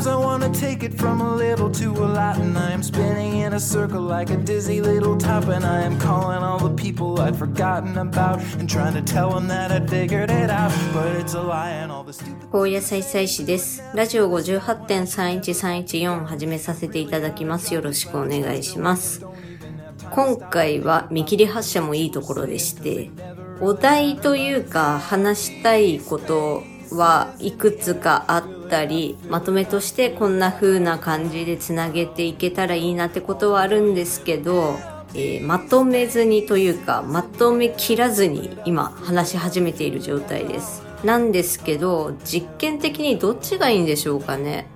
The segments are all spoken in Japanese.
Sometimes I wanna take it from a little to a lot, and I am spinning in a circle like a dizzy little top, and I am calling all the people I'd forgotten about and trying to tell them that I figured it out, but it's a lie and all the stupid. 高野菜菜師です。ラジオ58.31314始めさせていただきます。よろしくお願いします。今回は見切り発車もいいところでして、お題というか話したいことはいくつかあったり、まとめとしてこんな風な感じでつなげていけたらいいなってことはあるんですけど、えーまとめずにというか、まとめきらずに今話し始めている状態です。なんですけど、実験的にどっちがいいんでしょうかね。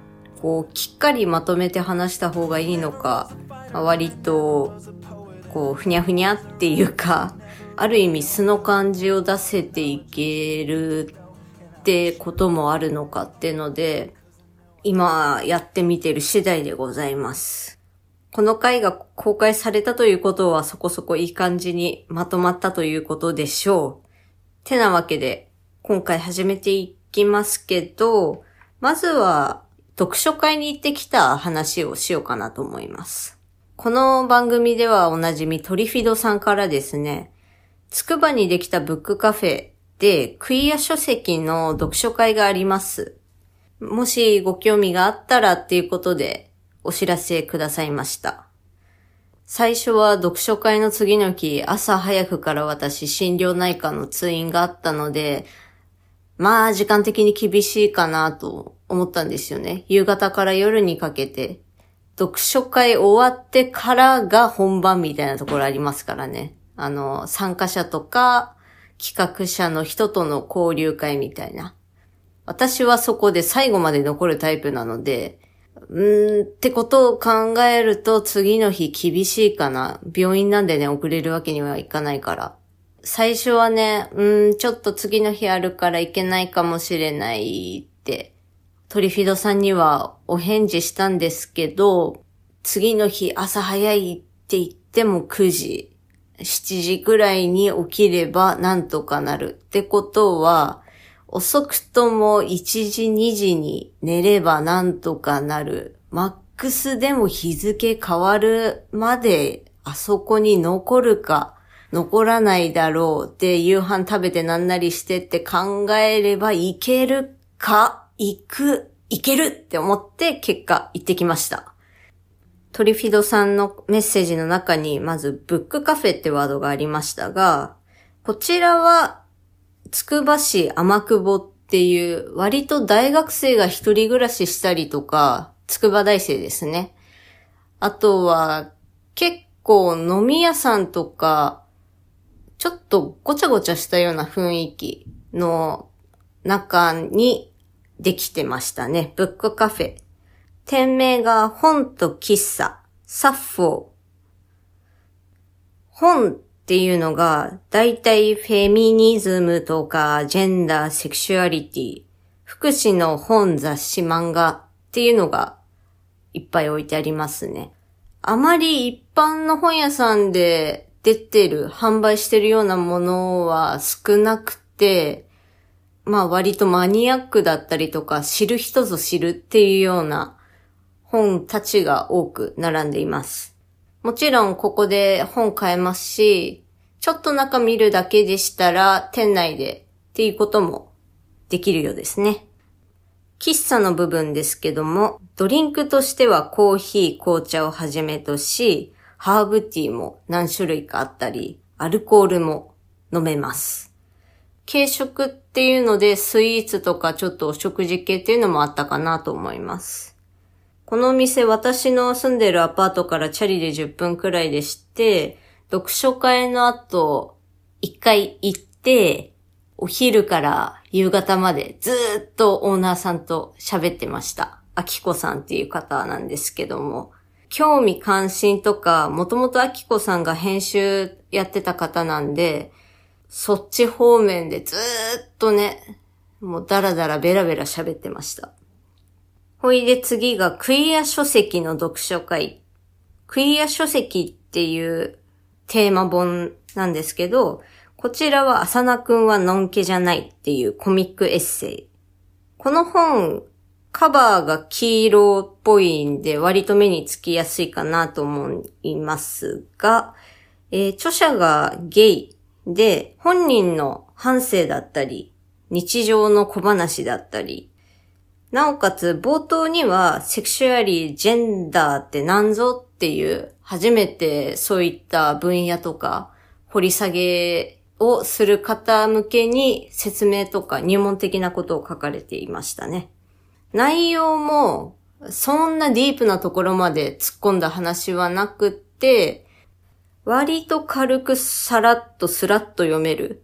こう、きっかりまとめて話した方がいいのか、まあ割と、こう、ふにゃふにゃっていうか、ある意味素の感じを出せていけるってこともあるのかっていうので、今やってみてる次第でございます。この回が公開されたということはそこそこいい感じにまとまったということでしょう。てなわけで、今回始めていきますけど、まずは読書会に行ってきた話をしようかなと思います。この番組ではおなじみトリフィドさんからですね、つくばにできたブックカフェでクイア書籍の読書会があります。もしご興味があったらっていうことでお知らせくださいました。最初は読書会の次の日、朝早くから私心療内科の通院があったので、まあ時間的に厳しいかなと思ったんですよね。夕方から夜にかけて。読書会終わってからが本番みたいなところありますからね。あの、参加者とか企画者の人との交流会みたいな。私はそこで最後まで残るタイプなので、うーんってことを考えると次の日厳しいかな。病院なんでね、遅れるわけにはいかないから。最初はね、うーん、ちょっと次の日あるから行けないかもしれないって、トリフィドさんにはお返事したんですけど、次の日朝早いって言っても9時、7時ぐらいに起きればなんとかなるってことは、遅くとも1時2時に寝ればなんとかなる。マックスでも日付変わるまであそこに残るか残らないだろうって夕飯食べてなんなりしてって考えればいけるか、行く、行けるって思って結果行ってきました。トリフィドさんのメッセージの中にまずブックカフェってワードがありましたが、こちらはつくば市天久保っていう割と大学生が一人暮らししたりとか、つくば大生ですね。あとは結構飲み屋さんとか、ちょっとごちゃごちゃしたような雰囲気の中にできてましたね。ブックカフェ。店名が本と喫茶、サッフォー。本っていうのが、だいたいフェミニズムとか、ジェンダー、セクシュアリティ、福祉の本、雑誌、漫画っていうのがいっぱい置いてありますね。あまり一般の本屋さんで出てる、販売してるようなものは少なくて、まあ割とマニアックだったりとか、知る人ぞ知るっていうような本たちが多く並んでいます。もちろんここで本買えますし、ちょっと中見るだけでしたら店内でっていうこともできるようですね。喫茶の部分ですけども、ドリンクとしてはコーヒー、紅茶をはじめとし、ハーブティーも何種類かあったり、アルコールも飲めます。軽食っていうのでスイーツとかちょっとお食事系っていうのもあったかなと思います。このお店私の住んでるアパートからチャリで10分くらいでして、読書会の後、一回行って、お昼から夕方までずっとオーナーさんと喋ってました。あきこさんっていう方なんですけども、興味関心とか、もともとあきこさんが編集やってた方なんで、そっち方面でずっとね、もうダラダラベラベラ喋ってました。ほいで次がクイア書籍の読書会。クイア書籍っていうテーマ本なんですけど、こちらは浅名くんはのんけじゃないっていうコミックエッセイ。この本、カバーが黄色っぽいんで割と目につきやすいかなと思いますが、えー、著者がゲイで本人の反省だったり、日常の小話だったり、なおかつ冒頭にはセクシュアリー、ジェンダーって何ぞっていう初めてそういった分野とか掘り下げをする方向けに説明とか入門的なことを書かれていましたね。内容もそんなディープなところまで突っ込んだ話はなくって、割と軽くさらっとスラッと読める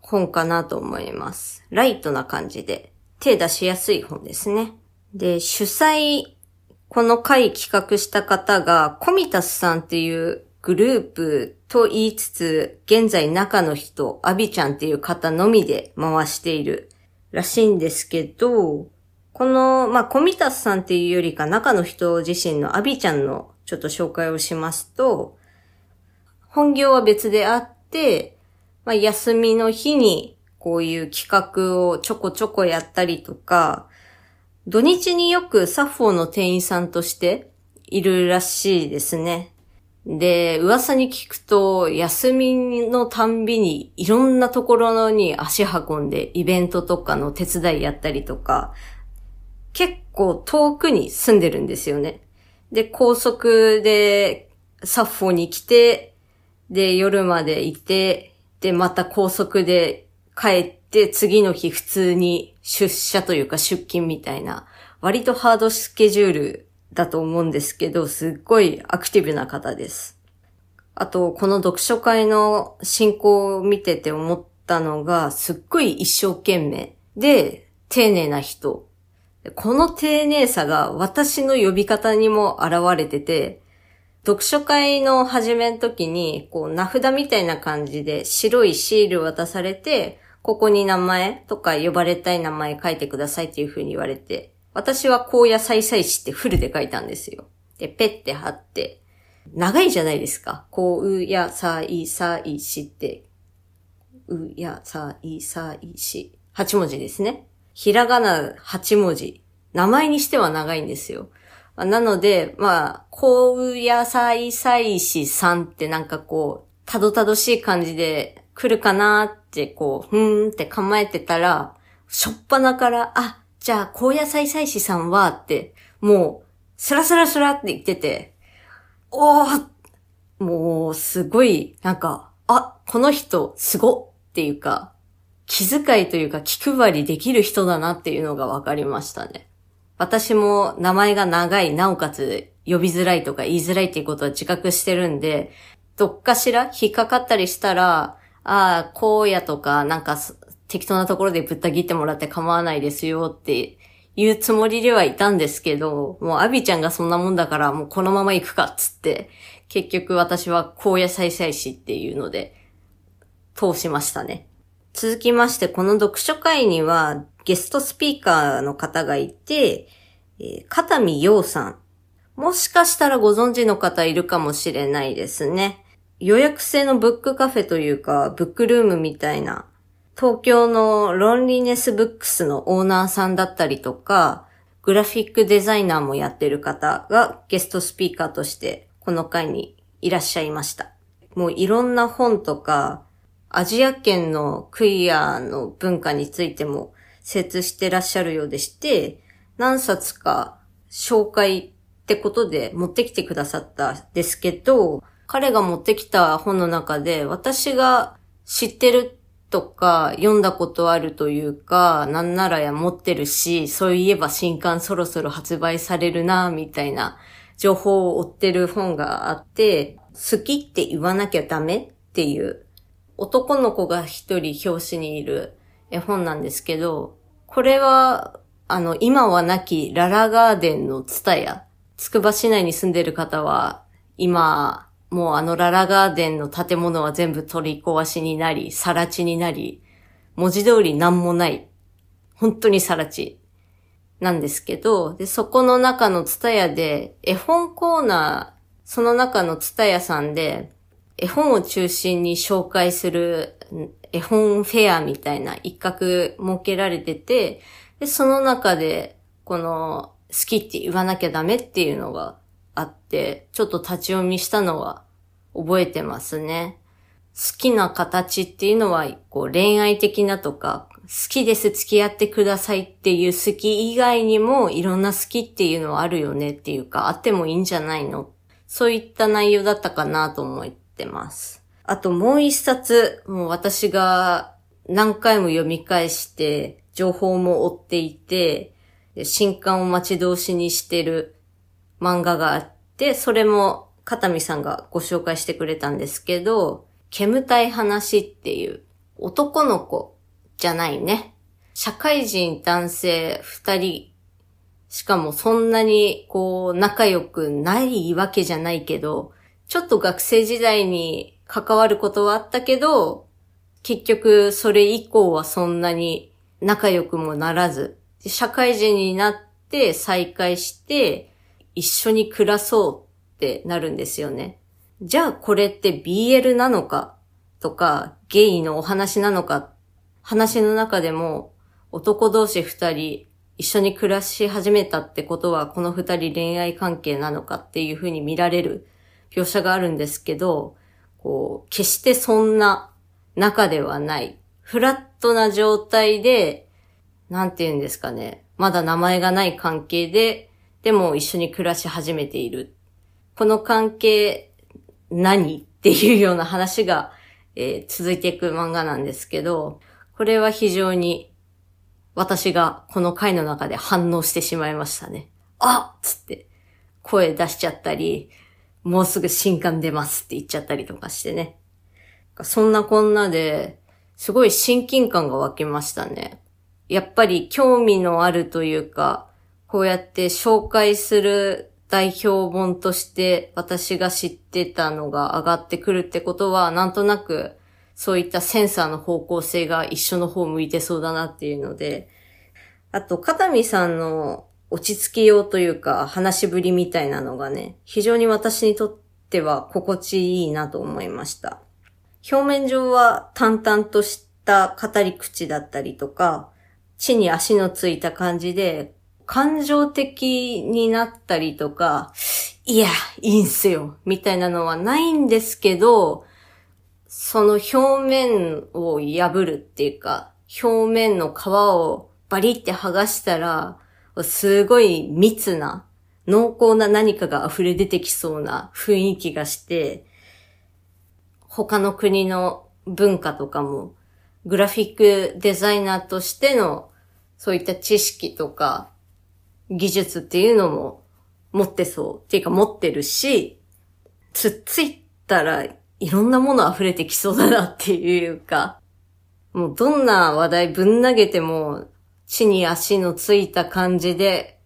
本かなと思います。ライトな感じで手出しやすい本ですね。で、主催、この回企画した方がコミタスさんっていうグループと言いつつ、現在中の人、アビちゃんっていう方のみで回しているらしいんですけど、この、まあ、コミタスさんっていうよりか中の人自身のアビちゃんのちょっと紹介をしますと、本業は別であって、まあ、休みの日にこういう企画をちょこちょこやったりとか、土日によくサッフォーの店員さんとしているらしいですね。で、噂に聞くと、休みのたんびにいろんなところに足運んでイベントとかの手伝いやったりとか、結構遠くに住んでるんですよね。で、高速でサッフォーに来て、で、夜までいて、で、また高速で帰って次の日普通に出社というか出勤みたいな、割とハードスケジュールだと思うんですけど、すっごいアクティブな方です。あと、この読書会の進行を見てて思ったのが、すっごい一生懸命で丁寧な人。この丁寧さが私の呼び方にも現れてて、読書会の始めの時に、こう、名札みたいな感じで白いシール渡されて、ここに名前とか呼ばれたい名前書いてくださいっていう風に言われて、私は荒野再々しってフルで書いたんですよ。で、ペッて貼って、長いじゃないですか。こうやさいさいしって、うやさいさいし。8文字ですね。ひらがな8文字。名前にしては長いんですよ。なので、まあ、高野菜菜師さんってなんかこう、たどたどしい感じで来るかなってこう、ふーんって構えてたら、しょっぱなから、あ、じゃあ高野菜菜師さんはって、もう、スラスラスラって言ってて、おーもう、すごい、なんか、あ、この人、すごっていうか、気遣いというか気配りできる人だなっていうのが分かりましたね。私も名前が長い、なおかつ呼びづらいとか言いづらいっていうことは自覚してるんで、どっかしら引っかかったりしたら、ああ、荒野とか、なんか適当なところでぶった切ってもらって構わないですよって言うつもりではいたんですけど、もうアビちゃんがそんなもんだからもうこのまま行くかっつって、結局私は荒野再々師っていうので通しましたね。続きまして、この読書会にはゲストスピーカーの方がいて、えー、片見洋さん。もしかしたらご存知の方いるかもしれないですね。予約制のブックカフェというか、ブックルームみたいな、東京のロンリネスブックスのオーナーさんだったりとか、グラフィックデザイナーもやってる方がゲストスピーカーとしてこの回にいらっしゃいました。もういろんな本とか、アジア圏のクイアの文化についても精通してらっしゃるようでして、何冊か紹介ってことで持ってきてくださったんですけど、彼が持ってきた本の中で私が知ってるとか読んだことあるというか、なんならや持ってるし、そういえば新刊そろそろ発売されるな、みたいな情報を追ってる本があって、好きって言わなきゃダメっていう男の子が一人表紙にいる絵本なんですけど、これは、あの、今はなきララガーデンのツタヤ、つくば市内に住んでる方は、今、もうあのララガーデンの建物は全部取り壊しになり、更地になり、文字通り何もない。本当に更地なんですけど、で、そこの中のツタヤで、絵本コーナー、その中のツタヤさんで、絵本を中心に紹介する絵本フェアみたいな一角設けられてて、で、その中で、この好きって言わなきゃダメっていうのがあって、ちょっと立ち読みしたのは覚えてますね。好きな形っていうのは、こう恋愛的なとか、好きです付き合ってくださいっていう好き以外にもいろんな好きっていうのはあるよねっていうか、あってもいいんじゃないの？そういった内容だったかなと思ってます。あともう一冊、もう私が何回も読み返して、情報も追っていて、新刊を待ち遠しにしてる漫画があって、それも片見さんがご紹介してくれたんですけど、煙たい話っていう男の子じゃないね。社会人男性二人、しかもそんなにこう仲良くないわけじゃないけど、ちょっと学生時代に関わることはあったけど、結局それ以降はそんなに仲良くもならず、社会人になって再会して一緒に暮らそうってなるんですよね。じゃあこれって BL なのかとかゲイのお話なのか話の中でも男同士二人一緒に暮らし始めたってことはこの二人恋愛関係なのかっていうふうに見られる描写があるんですけど、こう、決してそんな仲ではない。フラットな状態で、なんて言うんですかね。まだ名前がない関係で、でも一緒に暮らし始めている。この関係、何っていうような話が、えー続いていく漫画なんですけど、これは非常に私がこの回の中で反応してしまいましたね。あっつって声出しちゃったり、もうすぐ新刊出ますって言っちゃったりとかしてね。そんなこんなで、すごい親近感が湧きましたね。やっぱり興味のあるというか、こうやって紹介する代表本として私が知ってたのが上がってくるってことは、なんとなくそういったセンサーの方向性が一緒の方向いてそうだなっていうので、あと、片見さんの落ち着きようというか、話しぶりみたいなのがね、非常に私にとっては心地いいなと思いました。表面上は淡々とした語り口だったりとか、地に足のついた感じで、感情的になったりとか、いや、いいんすよ、みたいなのはないんですけど、その表面を破るっていうか、表面の皮をバリって剥がしたら、すごい密な、濃厚な何かが溢れ出てきそうな雰囲気がして、他の国の文化とかも、グラフィックデザイナーとしての、そういった知識とか、技術っていうのも持ってそう。っていうか持ってるし、つっついたらいろんなもの溢れてきそうだなっていうか、もうどんな話題ぶん投げても、地に足のついた感じで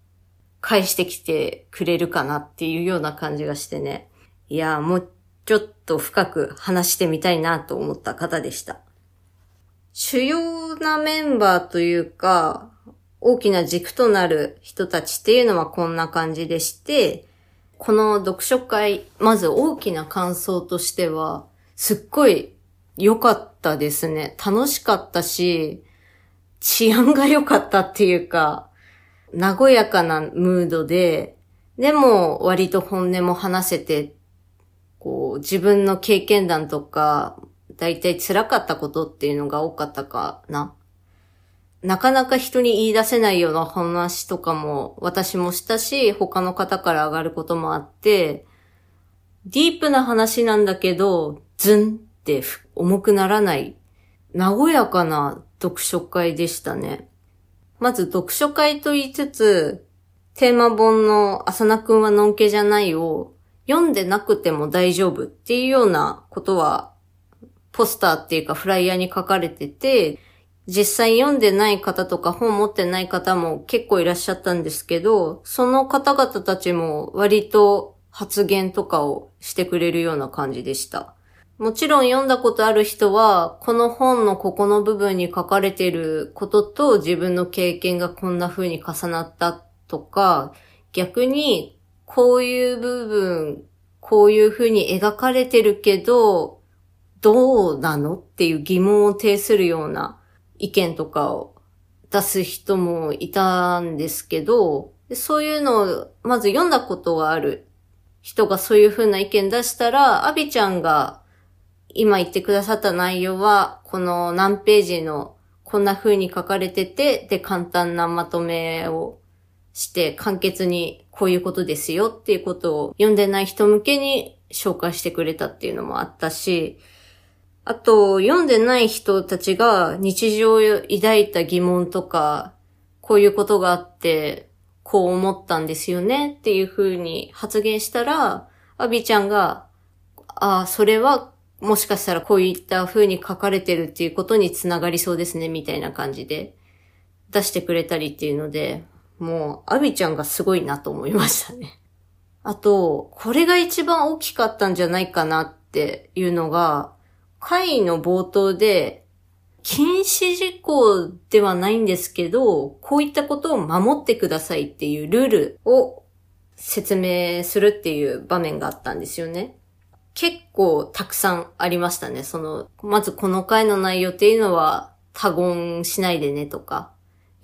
返してきてくれるかなっていうような感じがしてね。いや、もうちょっと深く話してみたいなと思った方でした。主要なメンバーというか、大きな軸となる人たちっていうのはこんな感じでして、この読書会、まず大きな感想としては、すっごい良かったですね。楽しかったし、治安が良かったっていうか、和やかなムードで、でも割と本音も話せて、こう自分の経験談とか、だいたい辛かったことっていうのが多かったかな。なかなか人に言い出せないような話とかも私もしたし、他の方から上がることもあって、ディープな話なんだけど、ズンって重くならない、和やかな読書会でしたね。まず読書会と言いつつ、テーマ本の浅名くんはのんけじゃないを読んでなくても大丈夫っていうようなことは、ポスターっていうかフライヤーに書かれてて、実際読んでない方とか本持ってない方も結構いらっしゃったんですけど、その方々たちも割と発言とかをしてくれるような感じでした。もちろん読んだことある人は、この本のここの部分に書かれていることと自分の経験がこんな風に重なったとか、逆にこういう部分、こういう風に描かれてるけど、どうなのっていう疑問を呈するような意見とかを出す人もいたんですけど、そういうのをまず読んだことがある人がそういう風な意見出したら、アビちゃんが今言ってくださった内容は、この何ページのこんな風に書かれてて、で、簡単なまとめをして、簡潔にこういうことですよっていうことを読んでない人向けに紹介してくれたっていうのもあったし、あと、読んでない人たちが日常を抱いた疑問とか、こういうことがあって、こう思ったんですよねっていう風に発言したら、アビちゃんが、ああ、それはもしかしたらこういった風に書かれてるっていうことにつながりそうですね、みたいな感じで出してくれたりっていうので、もう、アビちゃんがすごいなと思いましたね。あと、これが一番大きかったんじゃないかなっていうのが、会の冒頭で、禁止事項ではないんですけど、こういったことを守ってくださいっていうルールを説明するっていう場面があったんですよね。結構たくさんありましたね。その、まずこの回の内容っていうのは多言しないでねとか、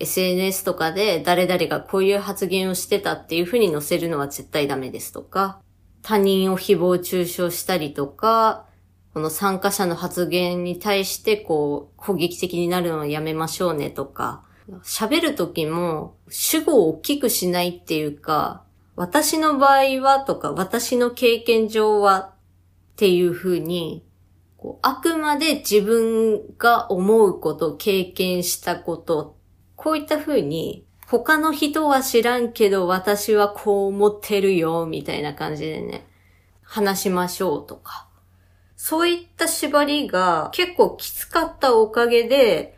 SNS とかで誰々がこういう発言をしてたっていうふうに載せるのは絶対ダメですとか、他人を誹謗中傷したりとか、この参加者の発言に対してこう攻撃的になるのをやめましょうねとか、喋るときも主語を大きくしないっていうか、私の場合はとか、私の経験上はっていうふうに、こうあくまで自分が思うこと、経験したこと、こういったふうに、他の人は知らんけど私はこう思ってるよ、みたいな感じでね、話しましょうとか。そういった縛りが結構きつかったおかげで、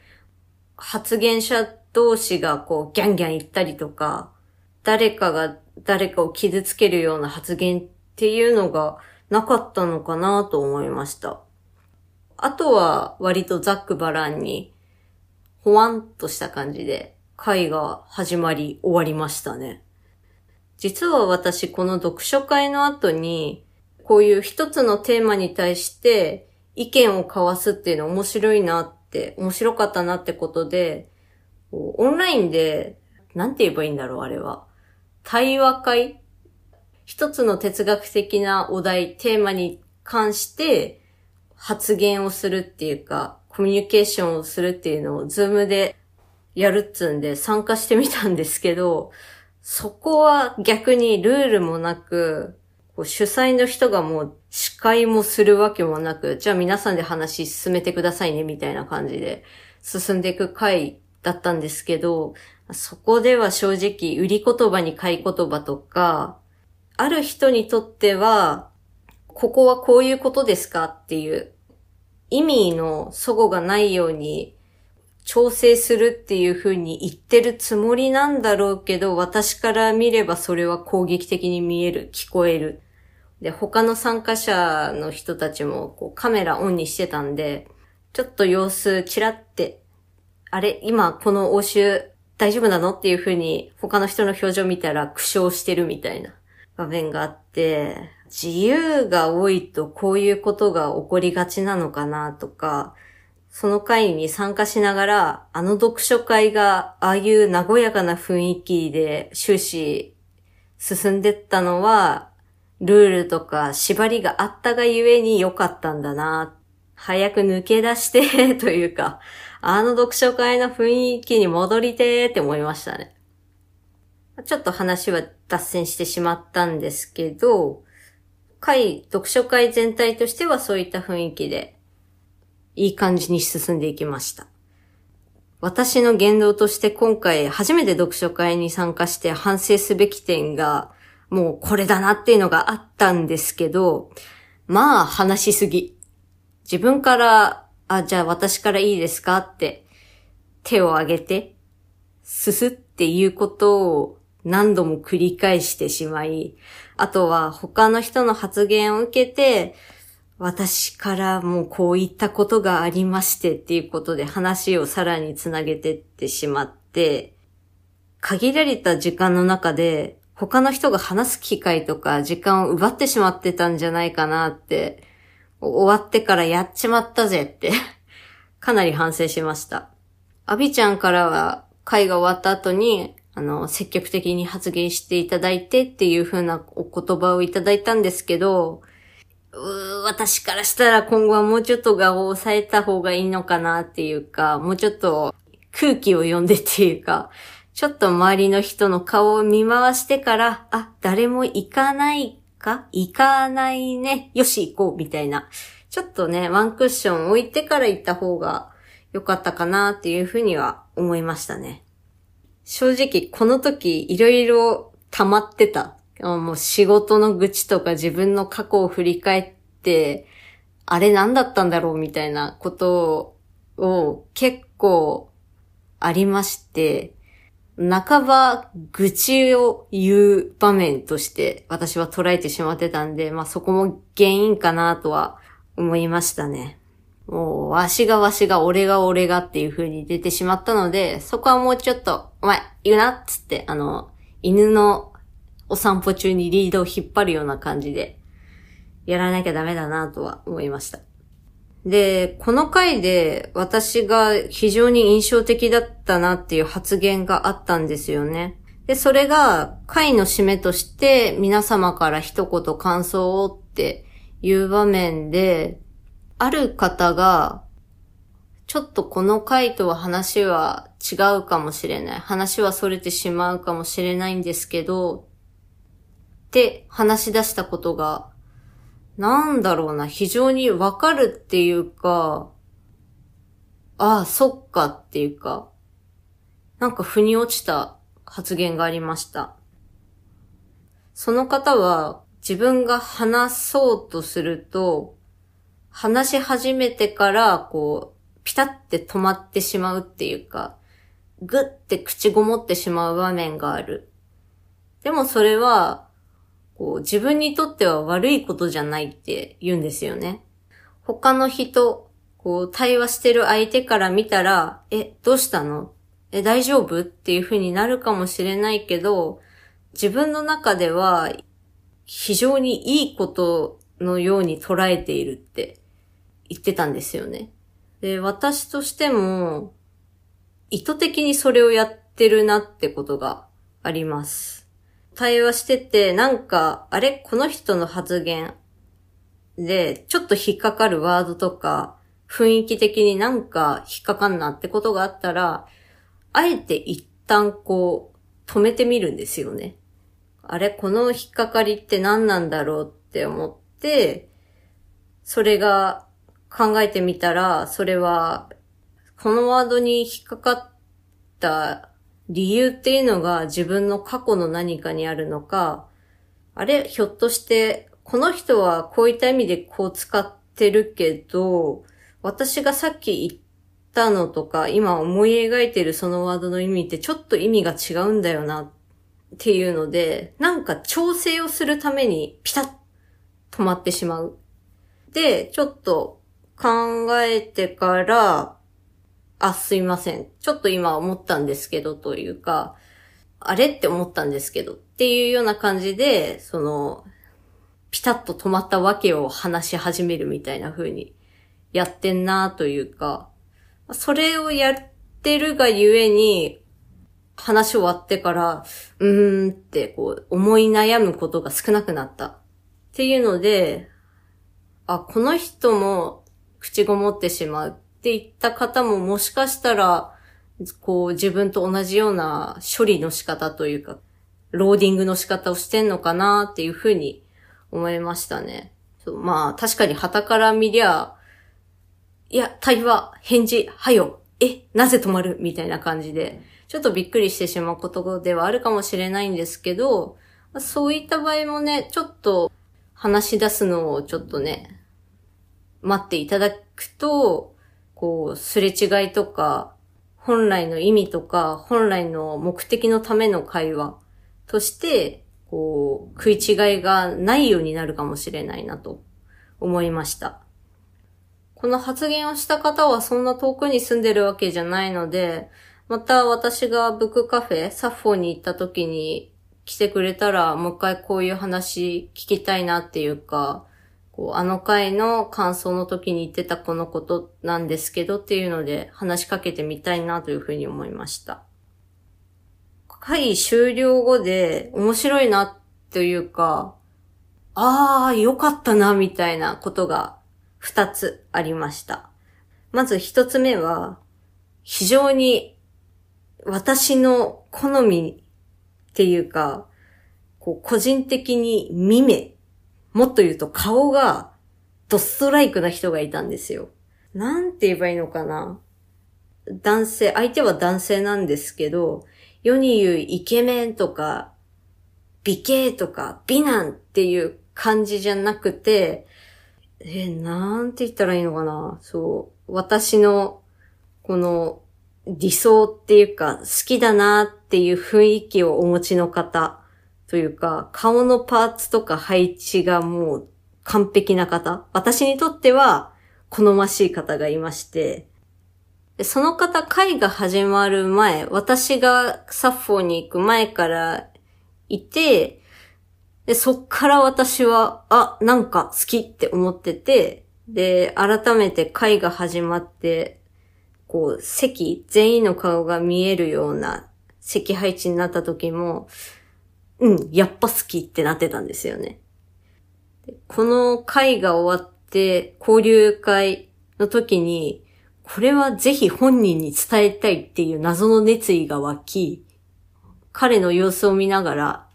発言者同士がこうギャンギャン言ったりとか、誰かが誰かを傷つけるような発言っていうのがなかったのかなと思いました。あとは割とざっくばらんに、ほわんとした感じで会が始まり終わりましたね。実は私この読書会の後にこういう一つのテーマに対して意見を交わすっていうの面白いなって、面白かったなってことで、オンラインで、なんて言えばいいんだろう、あれは。対話会？一つの哲学的なお題、テーマに関して発言をするっていうか、コミュニケーションをするっていうのをズームでやるっつんで参加してみたんですけど、そこは逆にルールもなく、こう主催の人がもう司会もするわけもなく、じゃあ皆さんで話進めてくださいね、みたいな感じで進んでいく回だったんですけど、そこでは正直、売り言葉に買い言葉とか、ある人にとっては、ここはこういうことですかっていう意味の齟齬がないように調整するっていう風に言ってるつもりなんだろうけど、私から見ればそれは攻撃的に見える、聞こえる。で、他の参加者の人たちもこうカメラオンにしてたんで、ちょっと様子チラって、あれ今この応酬大丈夫なのっていう風に他の人の表情見たら苦笑してるみたいな場面があって、自由が多いとこういうことが起こりがちなのかなとか、その会に参加しながら、あの読書会がああいう和やかな雰囲気で終始進んでったのは、ルールとか縛りがあったがゆえに良かったんだな。早く抜け出して というか、あの読書会の雰囲気に戻りてーって思いましたね。ちょっと話は脱線してしまったんですけど、会、読書会全体としてはそういった雰囲気でいい感じに進んでいきました。私の言動として今回初めて読書会に参加して反省すべき点がもうこれだなっていうのがあったんですけど、まあ話しすぎ。自分から、あ、じゃあ私からいいですかって手を挙げて、すすっていうことを何度も繰り返してしまい、あとは他の人の発言を受けて、私からもこういったことがありましてっていうことで話をさらにつなげてってしまって、限られた時間の中で他の人が話す機会とか時間を奪ってしまってたんじゃないかなって、終わってからやっちまったぜって かなり反省しました。アビちゃんからは会が終わった後に、あの、積極的に発言していただいてっていう風なお言葉をいただいたんですけど、う私からしたら今後はもうちょっと顔を抑えた方がいいのかなっていうか、もうちょっと空気を読んでっていうか、ちょっと周りの人の顔を見回してから、あ、誰も行かないか？行かないね？よし行こうみたいな。ちょっとね、ワンクッション置いてから行った方が良かったかなっていうふうには思いましたね。正直この時いろいろ溜まってた。もう仕事の愚痴とか自分の過去を振り返って、あれ何だったんだろうみたいなことを結構ありまして、半ば愚痴を言う場面として私は捉えてしまってたんで、まあそこも原因かなとは思いましたね。もう、わしがわしが、俺が俺がっていう風に出てしまったので、そこはもうちょっと、お前、言うなっつって、あの、犬のお散歩中にリードを引っ張るような感じで、やらなきゃダメだなとは思いました。で、この回で私が非常に印象的だったなっていう発言があったんですよね。で、それが回の締めとして皆様から一言感想をっていう場面で、ある方が、ちょっとこの回とは話は違うかもしれない。話は逸れてしまうかもしれないんですけど、て話し出したことが、なんだろうな、非常にわかるっていうか、ああ、そっかっていうか、なんか腑に落ちた発言がありました。その方は自分が話そうとすると、話し始めてから、こう、ピタって止まってしまうっていうか、ぐって口ごもってしまう場面がある。でもそれは、こう、自分にとっては悪いことじゃないって言うんですよね。他の人、こう、対話してる相手から見たら、え、どうしたの？え、大丈夫？っていう風になるかもしれないけど、自分の中では、非常にいいことのように捉えているって言ってたんですよね。で、私としても、意図的にそれをやってるなってことがあります。対話してて、なんか、あれ？この人の発言で、ちょっと引っかかるワードとか、雰囲気的になんか引っかかんなってことがあったら、あえて一旦こう、止めてみるんですよね。あれ？この引っかかりって何なんだろうって思って、それが考えてみたら、それは、このワードに引っかかった理由っていうのが自分の過去の何かにあるのか、あれ、ひょっとして、この人はこういった意味でこう使ってるけど、私がさっき言ったのとか、今思い描いてるそのワードの意味ってちょっと意味が違うんだよなっていうので、なんか調整をするためにピタッ止まってしまう。で、ちょっと考えてから、あ、すいません。ちょっと今思ったんですけど、というか、あれって思ったんですけど、っていうような感じで、その、ピタッと止まったわけを話し始めるみたいな風にやってんなというか、それをやってるがゆえに、話終わってから、うーんってこう思い悩むことが少なくなった。っていうので、あ、この人も口ごもってしまうって言った方ももしかしたら、こう自分と同じような処理の仕方というか、ローディングの仕方をしてんのかなっていうふうに思いましたね。まあ確かに旗から見りゃ、いや、対話、返事、はよ、え、なぜ止まるみたいな感じで、ちょっとびっくりしてしまうことではあるかもしれないんですけど、そういった場合もね、ちょっと話し出すのをちょっとね、待っていただくと、こう、すれ違いとか、本来の意味とか、本来の目的のための会話として、こう、食い違いがないようになるかもしれないなと思いました。この発言をした方はそんな遠くに住んでるわけじゃないので、また私がブックカフェ、サッフォーに行った時に来てくれたら、もう一回こういう話聞きたいなっていうか、こう、あの回の感想の時に言ってたこのことなんですけどっていうので話しかけてみたいなというふうに思いました。会終了後で面白いなというか、ああ、よかったな、みたいなことが二つありました。まず一つ目は、非常に私の好みっていうか、こう個人的に見目、もっと言うと顔がドストライクな人がいたんですよ。なんて言えばいいのかな男性、相手は男性なんですけど、世に言うイケメンとか、美形とか、美男っていう感じじゃなくて、え、なんて言ったらいいのかなそう。私の、この、理想っていうか、好きだなっていう雰囲気をお持ちの方というか、顔のパーツとか配置がもう完璧な方。私にとっては好ましい方がいまして、その方、会が始まる前、私がサッフォーに行く前からいて、で、そっから私は、あ、なんか好きって思ってて、で、改めて会が始まって、こう、席、全員の顔が見えるような席配置になった時も、うん、やっぱ好きってなってたんですよね。この会が終わって、交流会の時に、これはぜひ本人に伝えたいっていう謎の熱意が湧き、彼の様子を見ながら、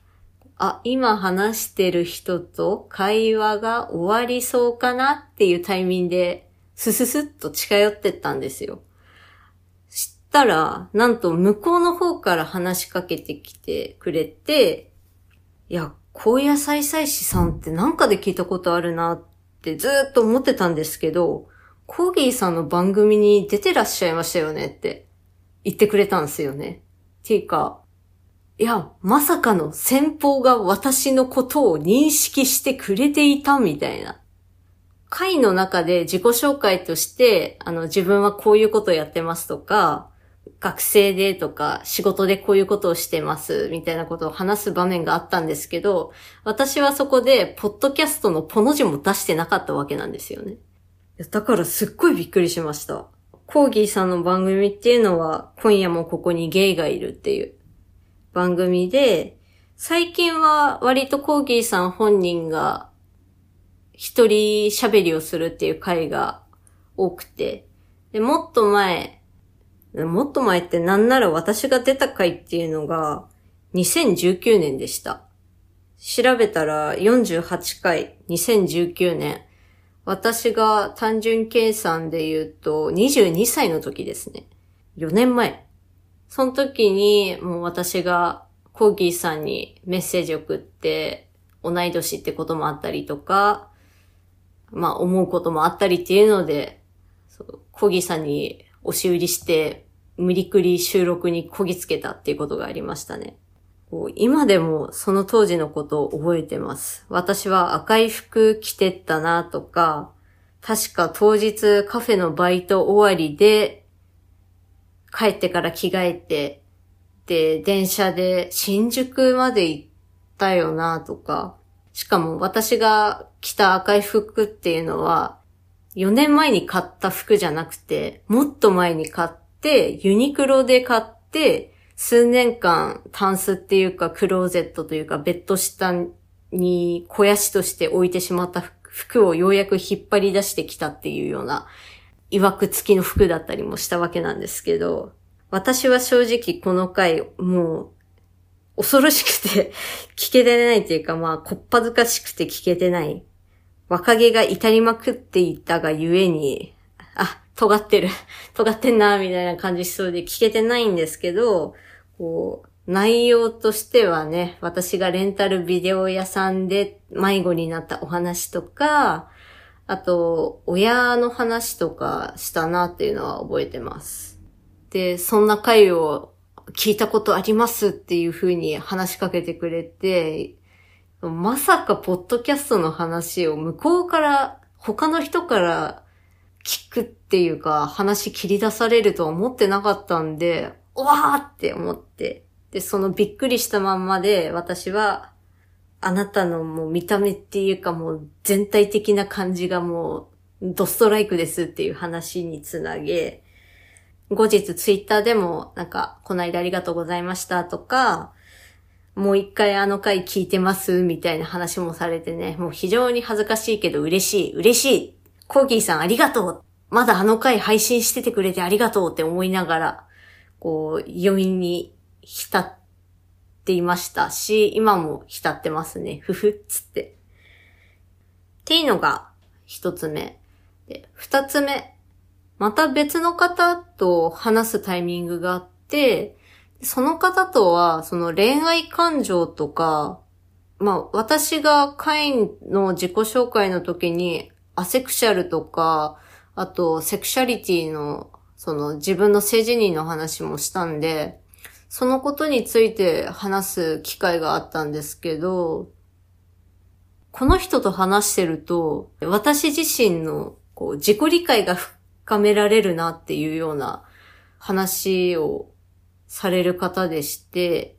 あ、今話してる人と会話が終わりそうかなっていうタイミングで、スススッと近寄ってったんですよ。知ったら、なんと向こうの方から話しかけてきてくれて、いや、高野菜菜師さんってなんかで聞いたことあるなってずっと思ってたんですけど、コーギーさんの番組に出てらっしゃいましたよねって言ってくれたんですよね。っていうか、いや、まさかの先方が私のことを認識してくれていたみたいな。会の中で自己紹介として、あの、自分はこういうことをやってますとか、学生でとか、仕事でこういうことをしてます、みたいなことを話す場面があったんですけど、私はそこで、ポッドキャストのポの字も出してなかったわけなんですよね。だからすっごいびっくりしました。コーギーさんの番組っていうのは、今夜もここにゲイがいるっていう番組で、最近は割とコーギーさん本人が一人喋りをするっていう回が多くて、で、もっと前、もっと前ってなんなら私が出た回っていうのが2019年でした。調べたら48回2019年。私が単純計算で言うと22歳の時ですね。4年前。その時にもう私がコーギーさんにメッセージ送って同い年ってこともあったりとか、まあ思うこともあったりっていうので、コーギーさんに押し売りして、無理くり収録にこぎつけたっていうことがありましたね。今でもその当時のことを覚えてます。私は赤い服着てったなとか、確か当日カフェのバイト終わりで帰ってから着替えて、で、電車で新宿まで行ったよなとか、しかも私が着た赤い服っていうのは、4年前に買った服じゃなくて、もっと前に買って、ユニクロで買って、数年間、タンスっていうか、クローゼットというか、ベッド下に肥やしとして置いてしまった服をようやく引っ張り出してきたっていうような、曰く付きの服だったりもしたわけなんですけど、私は正直この回、もう、恐ろしくて聞けてないというか、まあ、こっぱずかしくて聞けてない。若気が至りまくっていたがゆえに、あ、尖ってる、尖ってんな、みたいな感じしそうで聞けてないんですけど、こう、内容としてはね、私がレンタルビデオ屋さんで迷子になったお話とか、あと、親の話とかしたなっていうのは覚えてます。で、そんな回を聞いたことありますっていう風に話しかけてくれて、まさかポッドキャストの話を向こうから他の人から聞くっていうか話切り出されるとは思ってなかったんで、わーって思って。で、そのびっくりしたまんまで私はあなたのもう見た目っていうかもう全体的な感じがもうドストライクですっていう話につなげ、後日ツイッターでもなんか、この間ありがとうございましたとか、もう一回あの回聞いてますみたいな話もされてね、もう非常に恥ずかしいけど嬉しい、嬉しい。コーギーさんありがとう。まだあの回配信しててくれてありがとうって思いながら、こう、余韻に浸っていましたし、今も浸ってますね。ふふっつって。っていうのが一つ目。で、二つ目。また別の方と話すタイミングがあって、その方とは、その恋愛感情とか、まあ、私が会員の自己紹介の時に、アセクシャルとか、あと、セクシャリティの、その自分の性自認の話もしたんで、そのことについて話す機会があったんですけど、この人と話してると、私自身のこう自己理解が深められるなっていうような話をされる方でして、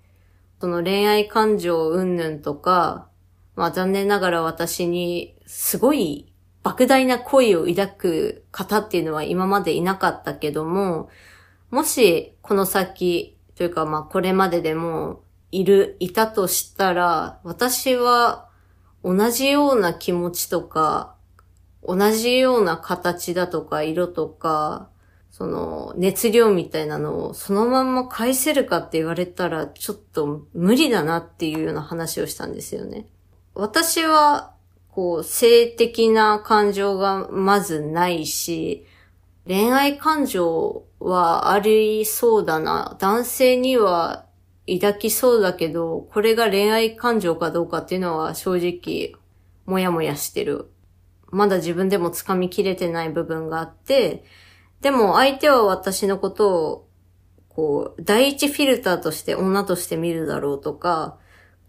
その恋愛感情云々とか、まあ残念ながら私にすごい莫大な恋を抱く方っていうのは今までいなかったけども、もしこの先というかまあこれまででもいる、いたとしたら、私は同じような気持ちとか、同じような形だとか色とか、その熱量みたいなのをそのまんま返せるかって言われたらちょっと無理だなっていうような話をしたんですよね。私は、こう、性的な感情がまずないし、恋愛感情はありそうだな。男性には抱きそうだけど、これが恋愛感情かどうかっていうのは正直、もやもやしてる。まだ自分でも掴みきれてない部分があって、でも相手は私のことを、こう、第一フィルターとして女として見るだろうとか、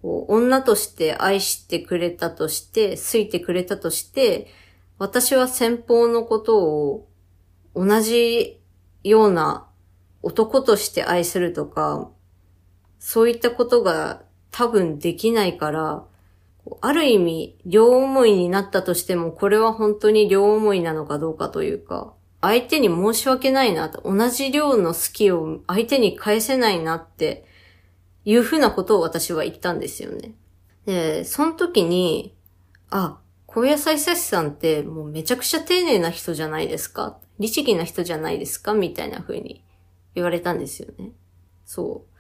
こう女として愛してくれたとして、好いてくれたとして、私は先方のことを同じような男として愛するとか、そういったことが多分できないから、ある意味、両思いになったとしても、これは本当に両思いなのかどうかというか、相手に申し訳ないな、同じ量の好きを相手に返せないなっていうふうなことを私は言ったんですよね。で、その時に、あ、小野菜さしさんってもうめちゃくちゃ丁寧な人じゃないですか律儀な人じゃないですか？みたいな風に言われたんですよね。そう。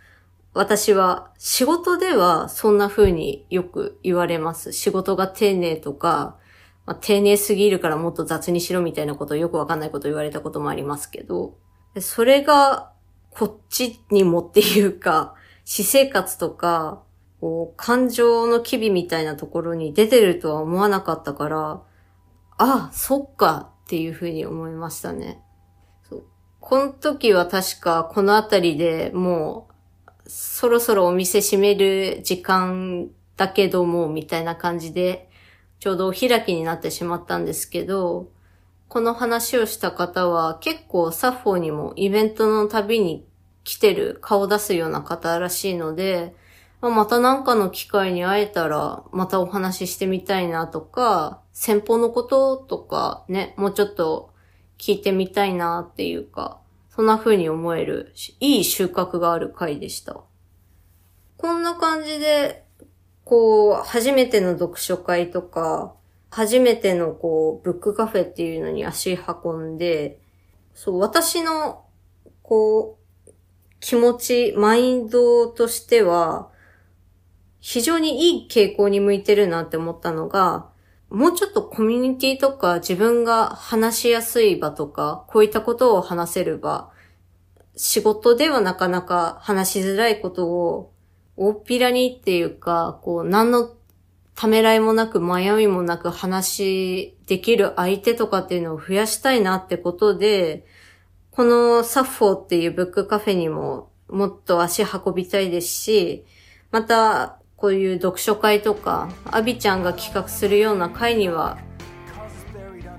私は仕事ではそんな風によく言われます。仕事が丁寧とか、まあ、丁寧すぎるからもっと雑にしろみたいなことをよくわかんないこと言われたこともありますけど、それがこっちにもっていうか、私生活とか、こう、感情の機微みたいなところに出てるとは思わなかったから、あ、そっかっていうふうに思いましたね。そう。この時は確かこのあたりでもう、そろそろお店閉める時間だけども、みたいな感じで、ちょうどお開きになってしまったんですけど、この話をした方は結構サッフォーにもイベントのたびに来てる、顔を出すような方らしいので、またなんかの機会に会えたら、またお話ししてみたいなとか、先方のこととかね、もうちょっと聞いてみたいなっていうか、そんな風に思える、いい収穫がある回でした。こんな感じで、こう、初めての読書会とか、初めてのこう、ブックカフェっていうのに足運んで、そう、私の、こう、気持ち、マインドとしては、非常にいい傾向に向いてるなって思ったのが、もうちょっとコミュニティとか自分が話しやすい場とか、こういったことを話せる場、仕事ではなかなか話しづらいことを大っぴらにっていうか、こう、何のためらいもなく迷いもなく話できる相手とかっていうのを増やしたいなってことで、このサッフォーっていうブックカフェにももっと足運びたいですし、また、こういう読書会とか、アビちゃんが企画するような会には、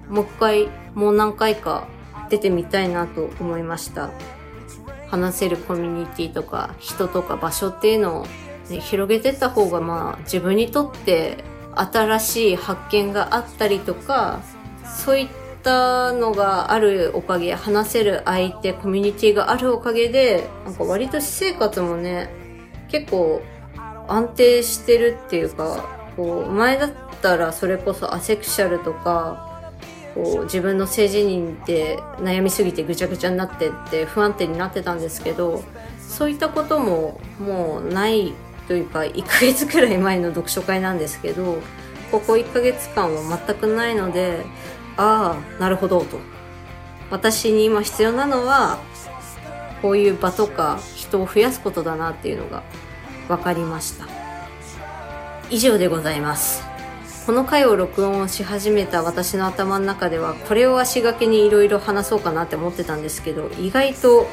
もう一回、もう何回か出てみたいなと思いました。話せるコミュニティとか人とか場所っていうのを、ね、広げてった方がまあ自分にとって新しい発見があったりとかそういったのがあるおかげ、話せる相手、コミュニティがあるおかげで、なんか割と私生活もね、結構安定してるっていうか、こう、前だったらそれこそアセクシャルとか、こう自分の性自認で悩みすぎてぐちゃぐちゃになってって不安定になってたんですけどそういったことももうないというか1ヶ月くらい前の読書会なんですけどここ1ヶ月間は全くないのでああなるほどと。私に今必要なのはこういう場とか人を増やすことだなっていうのが分かりました。以上でございます。この回を録音し始めた私の頭の中ではこれを足掛けにいろいろ話そうかなって思ってたんですけど意外と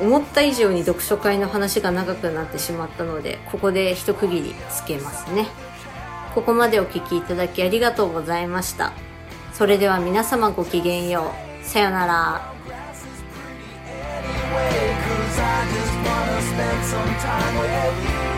思った以上に読書会の話が長くなってしまったのでここで一区切りつけますね。ここまでお聴きいただきありがとうございました。それでは皆様ごきげんよう。さよなら。Spend some time with you.